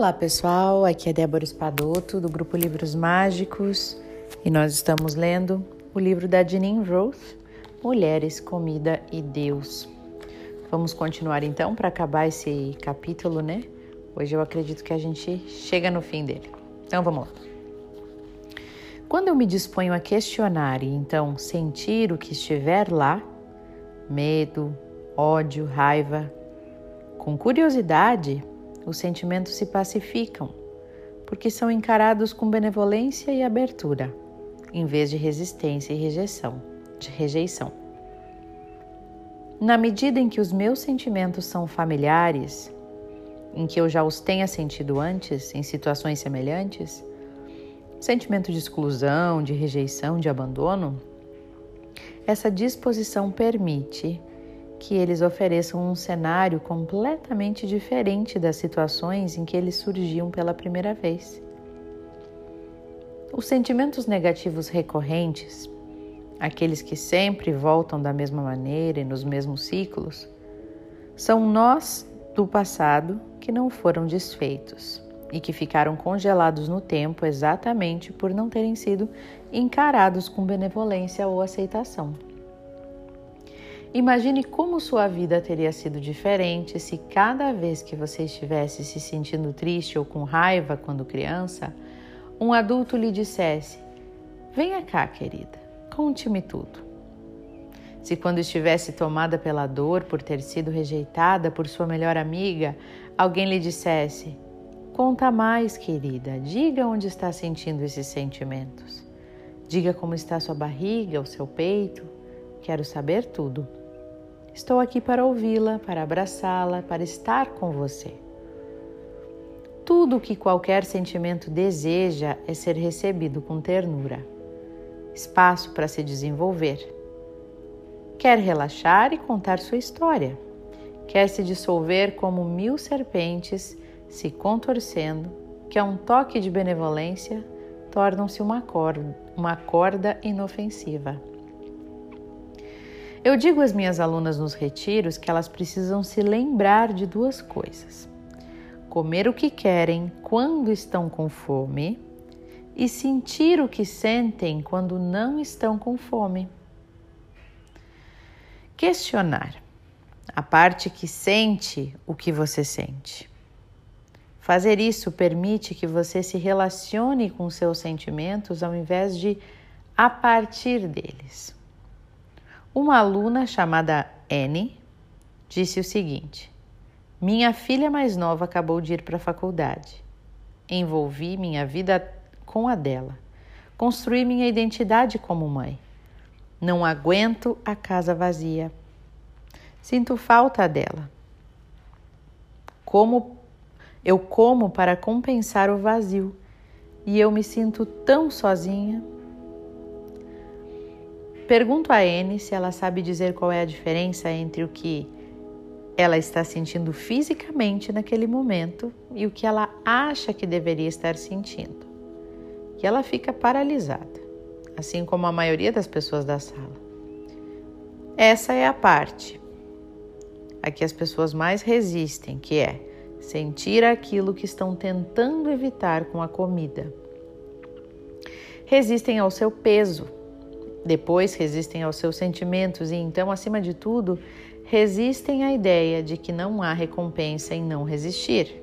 Olá pessoal, aqui é Débora Espadoto do grupo Livros Mágicos e nós estamos lendo o livro da Janine Roth, Mulheres, Comida e Deus. Vamos continuar então para acabar esse capítulo, né? Hoje eu acredito que a gente chega no fim dele. Então vamos lá. Quando eu me disponho a questionar e então sentir o que estiver lá, medo, ódio, raiva, com curiosidade, os sentimentos se pacificam, porque são encarados com benevolência e abertura, em vez de resistência e rejeição. De rejeição. Na medida em que os meus sentimentos são familiares, em que eu já os tenha sentido antes em situações semelhantes, sentimento de exclusão, de rejeição, de abandono, essa disposição permite que eles ofereçam um cenário completamente diferente das situações em que eles surgiam pela primeira vez. Os sentimentos negativos recorrentes, aqueles que sempre voltam da mesma maneira e nos mesmos ciclos, são nós do passado que não foram desfeitos e que ficaram congelados no tempo exatamente por não terem sido encarados com benevolência ou aceitação. Imagine como sua vida teria sido diferente se cada vez que você estivesse se sentindo triste ou com raiva quando criança, um adulto lhe dissesse: Venha cá, querida, conte-me tudo. Se quando estivesse tomada pela dor por ter sido rejeitada por sua melhor amiga, alguém lhe dissesse: Conta mais, querida, diga onde está sentindo esses sentimentos. Diga como está sua barriga, o seu peito. Quero saber tudo. Estou aqui para ouvi-la, para abraçá-la, para estar com você. Tudo o que qualquer sentimento deseja é ser recebido com ternura, espaço para se desenvolver. Quer relaxar e contar sua história. Quer se dissolver como mil serpentes se contorcendo, que a um toque de benevolência tornam-se uma corda, uma corda inofensiva. Eu digo às minhas alunas nos retiros que elas precisam se lembrar de duas coisas: comer o que querem quando estão com fome e sentir o que sentem quando não estão com fome. Questionar a parte que sente o que você sente. Fazer isso permite que você se relacione com seus sentimentos ao invés de a partir deles. Uma aluna chamada Anne disse o seguinte: Minha filha mais nova acabou de ir para a faculdade. Envolvi minha vida com a dela. Construí minha identidade como mãe. Não aguento a casa vazia. Sinto falta dela. Como eu como para compensar o vazio e eu me sinto tão sozinha. Pergunto a Anne se ela sabe dizer qual é a diferença entre o que ela está sentindo fisicamente naquele momento e o que ela acha que deveria estar sentindo. E ela fica paralisada, assim como a maioria das pessoas da sala. Essa é a parte a que as pessoas mais resistem, que é sentir aquilo que estão tentando evitar com a comida. Resistem ao seu peso depois resistem aos seus sentimentos e então, acima de tudo, resistem à ideia de que não há recompensa em não resistir.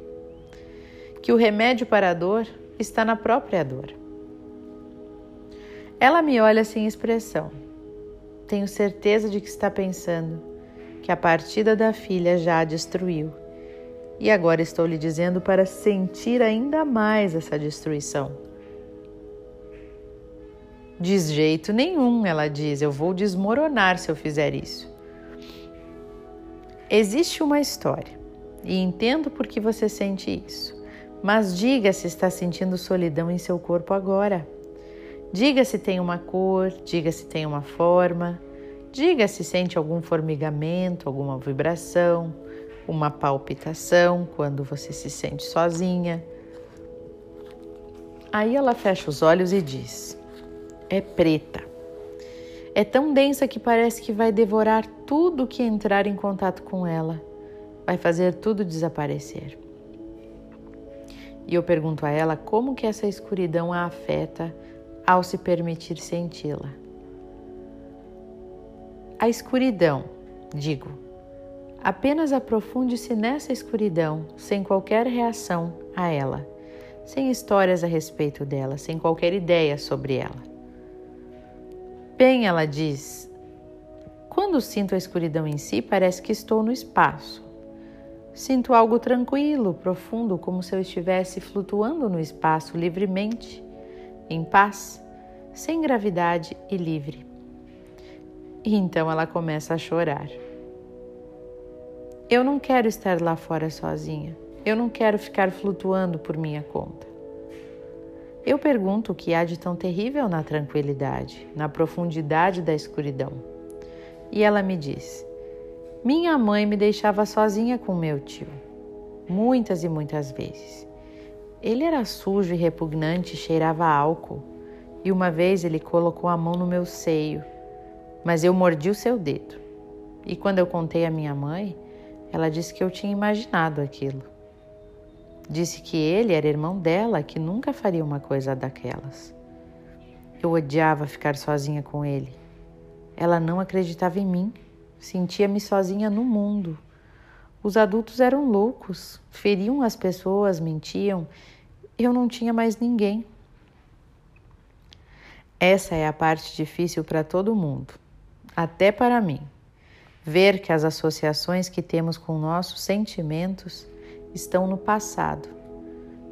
Que o remédio para a dor está na própria dor. Ela me olha sem expressão. Tenho certeza de que está pensando que a partida da filha já a destruiu. E agora estou lhe dizendo para sentir ainda mais essa destruição de jeito nenhum, ela diz, eu vou desmoronar se eu fizer isso. Existe uma história e entendo por que você sente isso, mas diga se está sentindo solidão em seu corpo agora. Diga se tem uma cor, diga se tem uma forma, diga se sente algum formigamento, alguma vibração, uma palpitação quando você se sente sozinha. Aí ela fecha os olhos e diz: é preta. É tão densa que parece que vai devorar tudo que entrar em contato com ela, vai fazer tudo desaparecer. E eu pergunto a ela como que essa escuridão a afeta ao se permitir senti-la. A escuridão, digo, apenas aprofunde-se nessa escuridão sem qualquer reação a ela, sem histórias a respeito dela, sem qualquer ideia sobre ela. Bem, ela diz, quando sinto a escuridão em si, parece que estou no espaço. Sinto algo tranquilo, profundo, como se eu estivesse flutuando no espaço livremente, em paz, sem gravidade e livre. E então ela começa a chorar. Eu não quero estar lá fora sozinha. Eu não quero ficar flutuando por minha conta. Eu pergunto o que há de tão terrível na tranquilidade, na profundidade da escuridão. E ela me diz: minha mãe me deixava sozinha com meu tio, muitas e muitas vezes. Ele era sujo e repugnante, cheirava álcool, e uma vez ele colocou a mão no meu seio, mas eu mordi o seu dedo. E quando eu contei à minha mãe, ela disse que eu tinha imaginado aquilo. Disse que ele era irmão dela, que nunca faria uma coisa daquelas. Eu odiava ficar sozinha com ele. Ela não acreditava em mim. Sentia-me sozinha no mundo. Os adultos eram loucos, feriam as pessoas, mentiam. Eu não tinha mais ninguém. Essa é a parte difícil para todo mundo, até para mim. Ver que as associações que temos com nossos sentimentos estão no passado.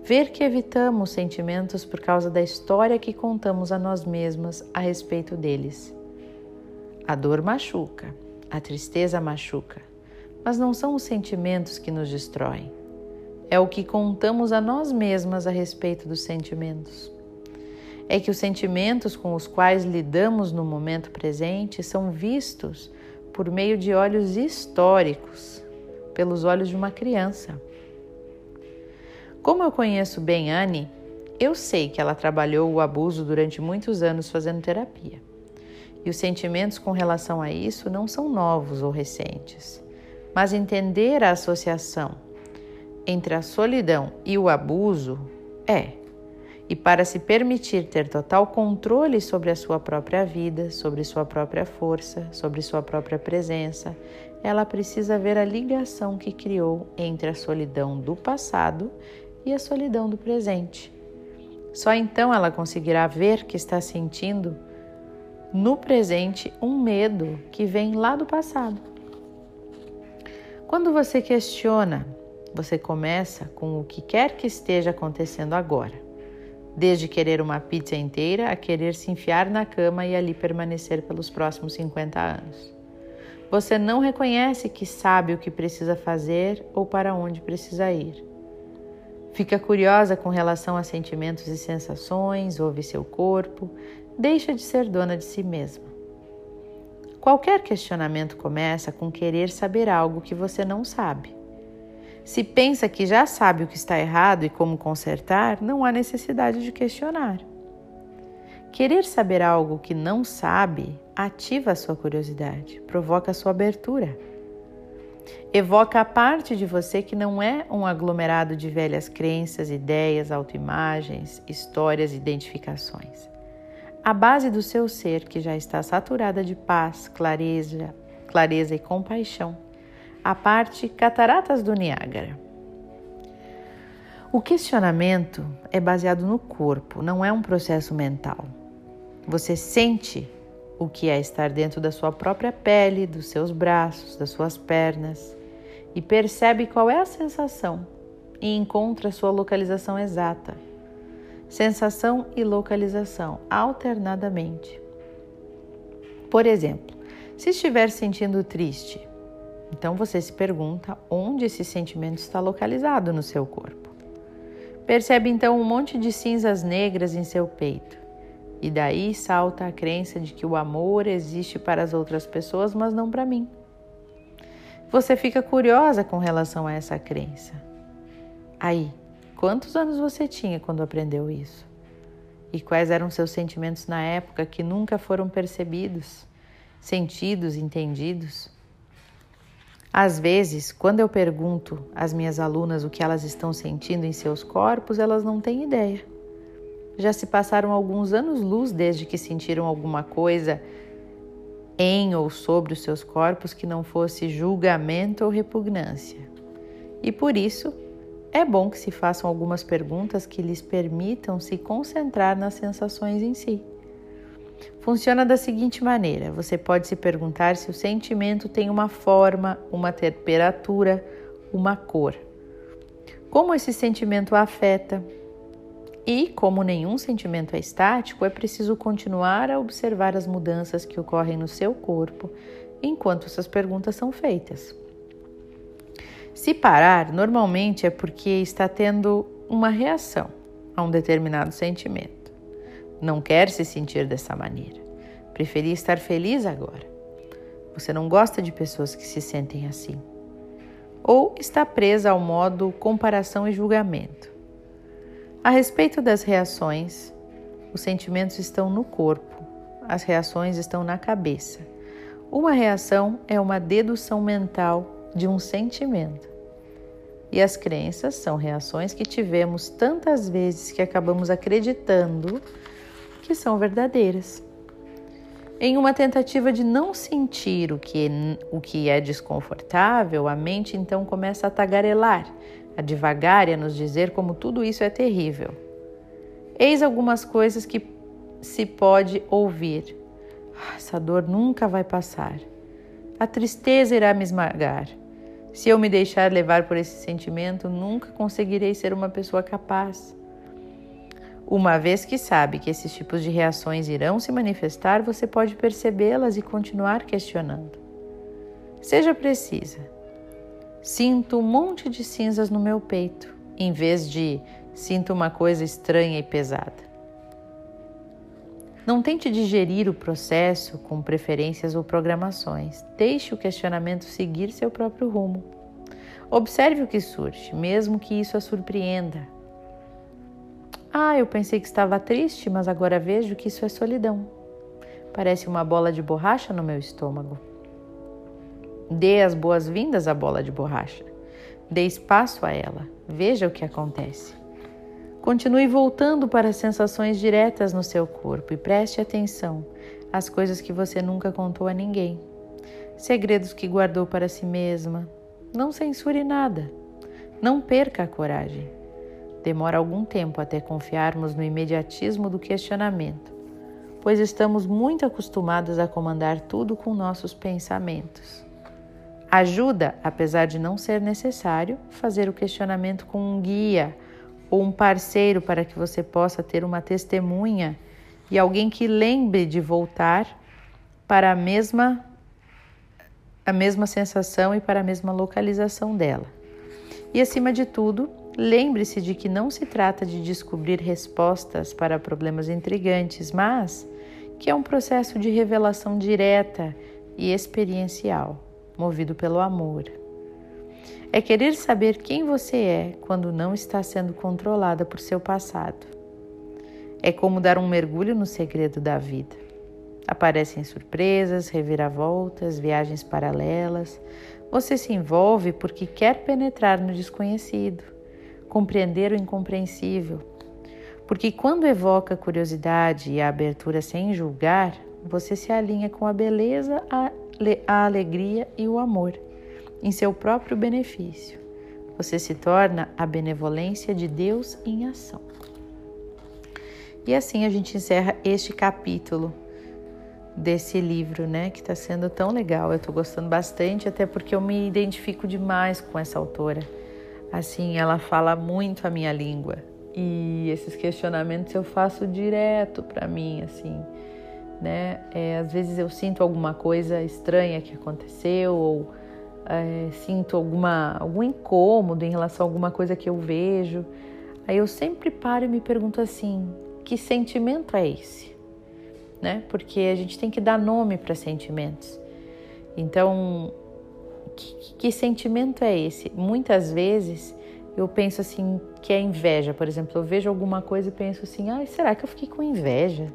Ver que evitamos sentimentos por causa da história que contamos a nós mesmas a respeito deles. A dor machuca a tristeza machuca, mas não são os sentimentos que nos destroem. É o que contamos a nós mesmas a respeito dos sentimentos. É que os sentimentos com os quais lidamos no momento presente são vistos por meio de olhos históricos, pelos olhos de uma criança. Como eu conheço bem Anne, eu sei que ela trabalhou o abuso durante muitos anos fazendo terapia. E os sentimentos com relação a isso não são novos ou recentes, mas entender a associação entre a solidão e o abuso é. E para se permitir ter total controle sobre a sua própria vida, sobre sua própria força, sobre sua própria presença, ela precisa ver a ligação que criou entre a solidão do passado e a solidão do presente. Só então ela conseguirá ver que está sentindo no presente um medo que vem lá do passado. Quando você questiona, você começa com o que quer que esteja acontecendo agora, desde querer uma pizza inteira a querer se enfiar na cama e ali permanecer pelos próximos 50 anos. Você não reconhece que sabe o que precisa fazer ou para onde precisa ir. Fica curiosa com relação a sentimentos e sensações, ouve seu corpo, deixa de ser dona de si mesma. Qualquer questionamento começa com querer saber algo que você não sabe. Se pensa que já sabe o que está errado e como consertar, não há necessidade de questionar. Querer saber algo que não sabe ativa a sua curiosidade, provoca a sua abertura. Evoca a parte de você que não é um aglomerado de velhas crenças, ideias, autoimagens, histórias, identificações a base do seu ser que já está saturada de paz, clareza, clareza e compaixão, a parte cataratas do Niágara. O questionamento é baseado no corpo, não é um processo mental. Você sente o que é estar dentro da sua própria pele, dos seus braços, das suas pernas e percebe qual é a sensação e encontra a sua localização exata sensação e localização alternadamente. Por exemplo, se estiver sentindo triste, então você se pergunta onde esse sentimento está localizado no seu corpo. Percebe então um monte de cinzas negras em seu peito. E daí salta a crença de que o amor existe para as outras pessoas, mas não para mim. Você fica curiosa com relação a essa crença. Aí, Quantos anos você tinha quando aprendeu isso? E quais eram seus sentimentos na época que nunca foram percebidos, sentidos, entendidos? Às vezes, quando eu pergunto às minhas alunas o que elas estão sentindo em seus corpos, elas não têm ideia. Já se passaram alguns anos-luz desde que sentiram alguma coisa em ou sobre os seus corpos que não fosse julgamento ou repugnância. E por isso, é bom que se façam algumas perguntas que lhes permitam se concentrar nas sensações em si. Funciona da seguinte maneira: você pode se perguntar se o sentimento tem uma forma, uma temperatura, uma cor. Como esse sentimento afeta? E, como nenhum sentimento é estático, é preciso continuar a observar as mudanças que ocorrem no seu corpo enquanto essas perguntas são feitas. Se parar, normalmente é porque está tendo uma reação a um determinado sentimento. Não quer se sentir dessa maneira. Preferia estar feliz agora. Você não gosta de pessoas que se sentem assim. Ou está presa ao modo comparação e julgamento. A respeito das reações, os sentimentos estão no corpo, as reações estão na cabeça. Uma reação é uma dedução mental de um sentimento. E as crenças são reações que tivemos tantas vezes que acabamos acreditando que são verdadeiras. Em uma tentativa de não sentir o que, o que é desconfortável, a mente então começa a tagarelar, a devagar e a nos dizer como tudo isso é terrível. Eis algumas coisas que se pode ouvir. Ah, essa dor nunca vai passar. A tristeza irá me esmagar. Se eu me deixar levar por esse sentimento, nunca conseguirei ser uma pessoa capaz. Uma vez que sabe que esses tipos de reações irão se manifestar, você pode percebê-las e continuar questionando. Seja precisa. Sinto um monte de cinzas no meu peito, em vez de sinto uma coisa estranha e pesada. Não tente digerir o processo com preferências ou programações. Deixe o questionamento seguir seu próprio rumo. Observe o que surge, mesmo que isso a surpreenda. Ah, eu pensei que estava triste, mas agora vejo que isso é solidão. Parece uma bola de borracha no meu estômago. Dê as boas-vindas à bola de borracha. Dê espaço a ela. Veja o que acontece. Continue voltando para as sensações diretas no seu corpo e preste atenção às coisas que você nunca contou a ninguém. Segredos que guardou para si mesma. Não censure nada. Não perca a coragem. Demora algum tempo até confiarmos no imediatismo do questionamento, pois estamos muito acostumados a comandar tudo com nossos pensamentos. Ajuda, apesar de não ser necessário, fazer o questionamento com um guia ou um parceiro para que você possa ter uma testemunha e alguém que lembre de voltar para a mesma a mesma sensação e para a mesma localização dela. E acima de tudo, Lembre-se de que não se trata de descobrir respostas para problemas intrigantes, mas que é um processo de revelação direta e experiencial, movido pelo amor. É querer saber quem você é quando não está sendo controlada por seu passado. É como dar um mergulho no segredo da vida. Aparecem surpresas, reviravoltas, viagens paralelas. Você se envolve porque quer penetrar no desconhecido compreender o incompreensível. Porque quando evoca curiosidade e a abertura sem julgar, você se alinha com a beleza, a alegria e o amor, em seu próprio benefício. Você se torna a benevolência de Deus em ação. E assim a gente encerra este capítulo desse livro, né, que está sendo tão legal. Eu estou gostando bastante, até porque eu me identifico demais com essa autora. Assim, ela fala muito a minha língua e esses questionamentos eu faço direto para mim, assim, né? É, às vezes eu sinto alguma coisa estranha que aconteceu ou é, sinto alguma, algum incômodo em relação a alguma coisa que eu vejo. Aí eu sempre paro e me pergunto assim: que sentimento é esse? Né? Porque a gente tem que dar nome para sentimentos. Então, que, que sentimento é esse? Muitas vezes eu penso assim que é inveja, por exemplo, eu vejo alguma coisa e penso assim, ah, será que eu fiquei com inveja,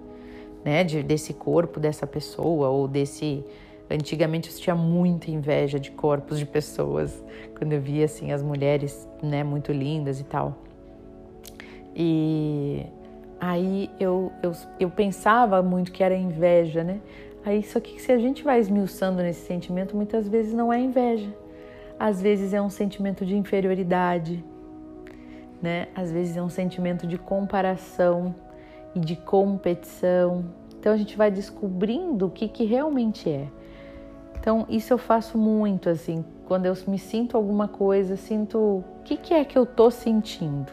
né, de, desse corpo dessa pessoa ou desse Antigamente eu tinha muita inveja de corpos de pessoas, quando eu via assim as mulheres, né, muito lindas e tal. E aí eu, eu, eu pensava muito que era inveja, né? Aí só que se a gente vai esmiuçando nesse sentimento, muitas vezes não é inveja. Às vezes é um sentimento de inferioridade, né? Às vezes é um sentimento de comparação e de competição. Então a gente vai descobrindo o que, que realmente é. Então isso eu faço muito assim, quando eu me sinto alguma coisa, sinto o que, que é que eu tô sentindo.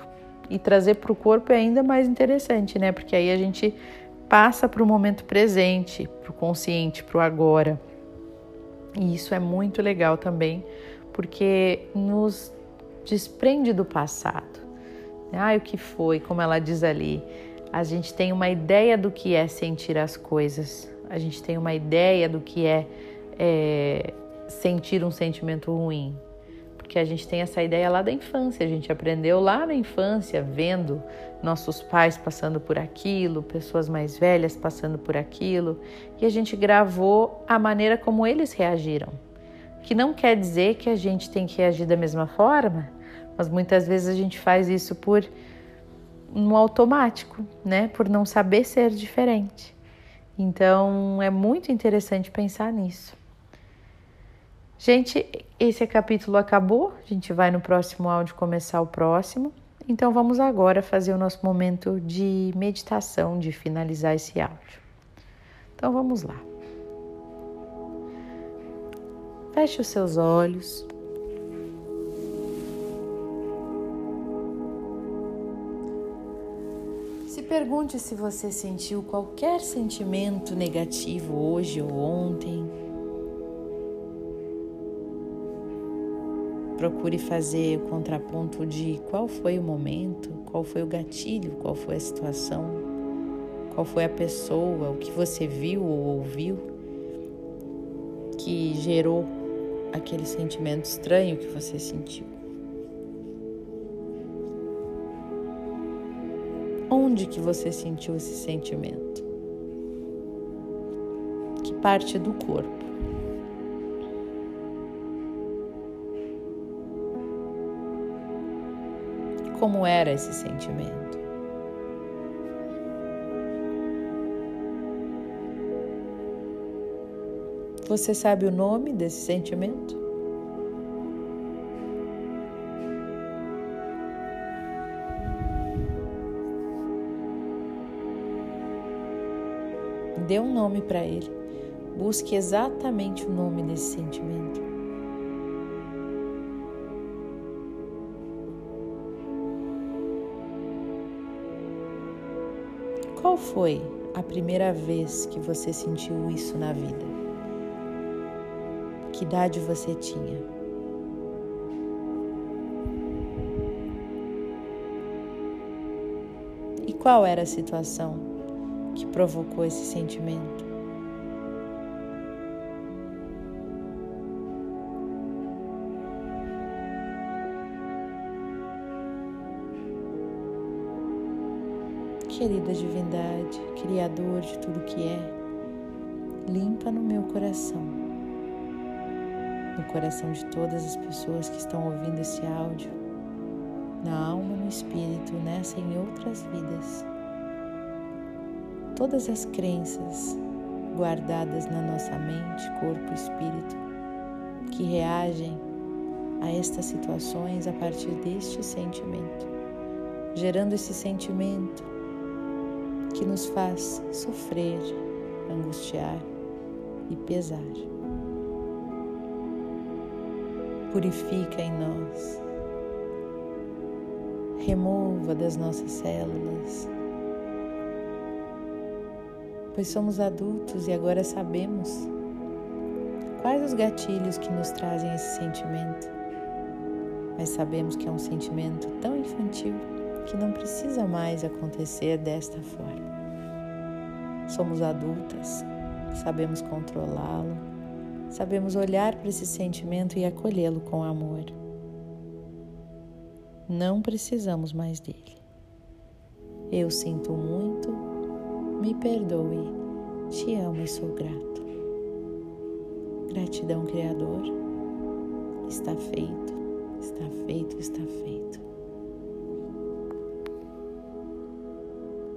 E trazer para o corpo é ainda mais interessante, né? Porque aí a gente passa para o momento presente, para o consciente, para o agora. E isso é muito legal também, porque nos desprende do passado. Ah, o que foi, como ela diz ali, a gente tem uma ideia do que é sentir as coisas, a gente tem uma ideia do que é, é sentir um sentimento ruim, porque a gente tem essa ideia lá da infância, a gente aprendeu lá na infância, vendo nossos pais passando por aquilo, pessoas mais velhas passando por aquilo, e a gente gravou a maneira como eles reagiram. Que não quer dizer que a gente tem que reagir da mesma forma, mas muitas vezes a gente faz isso por no automático, né? Por não saber ser diferente. Então é muito interessante pensar nisso. Gente, esse capítulo acabou, a gente vai no próximo áudio começar o próximo. Então vamos agora fazer o nosso momento de meditação, de finalizar esse áudio. Então vamos lá. Feche os seus olhos. Pergunte se você sentiu qualquer sentimento negativo hoje ou ontem Procure fazer o contraponto de qual foi o momento, qual foi o gatilho, qual foi a situação, qual foi a pessoa, o que você viu ou ouviu que gerou aquele sentimento estranho que você sentiu. Onde que você sentiu esse sentimento? Que parte do corpo? como era esse sentimento. Você sabe o nome desse sentimento? Dê um nome para ele. Busque exatamente o nome desse sentimento. Qual foi a primeira vez que você sentiu isso na vida? Que idade você tinha? E qual era a situação que provocou esse sentimento? Querida divindade, Criador de tudo que é, limpa no meu coração, no coração de todas as pessoas que estão ouvindo esse áudio, na alma, no espírito, nessa e em outras vidas. Todas as crenças guardadas na nossa mente, corpo e espírito, que reagem a estas situações a partir deste sentimento, gerando esse sentimento que nos faz sofrer, angustiar e pesar. Purifica em nós, remova das nossas células, pois somos adultos e agora sabemos quais os gatilhos que nos trazem esse sentimento, mas sabemos que é um sentimento tão infantil que não precisa mais acontecer desta forma. Somos adultas, sabemos controlá-lo, sabemos olhar para esse sentimento e acolhê-lo com amor. Não precisamos mais dele. Eu sinto muito, me perdoe, te amo e sou grato. Gratidão, Criador. Está feito, está feito, está feito.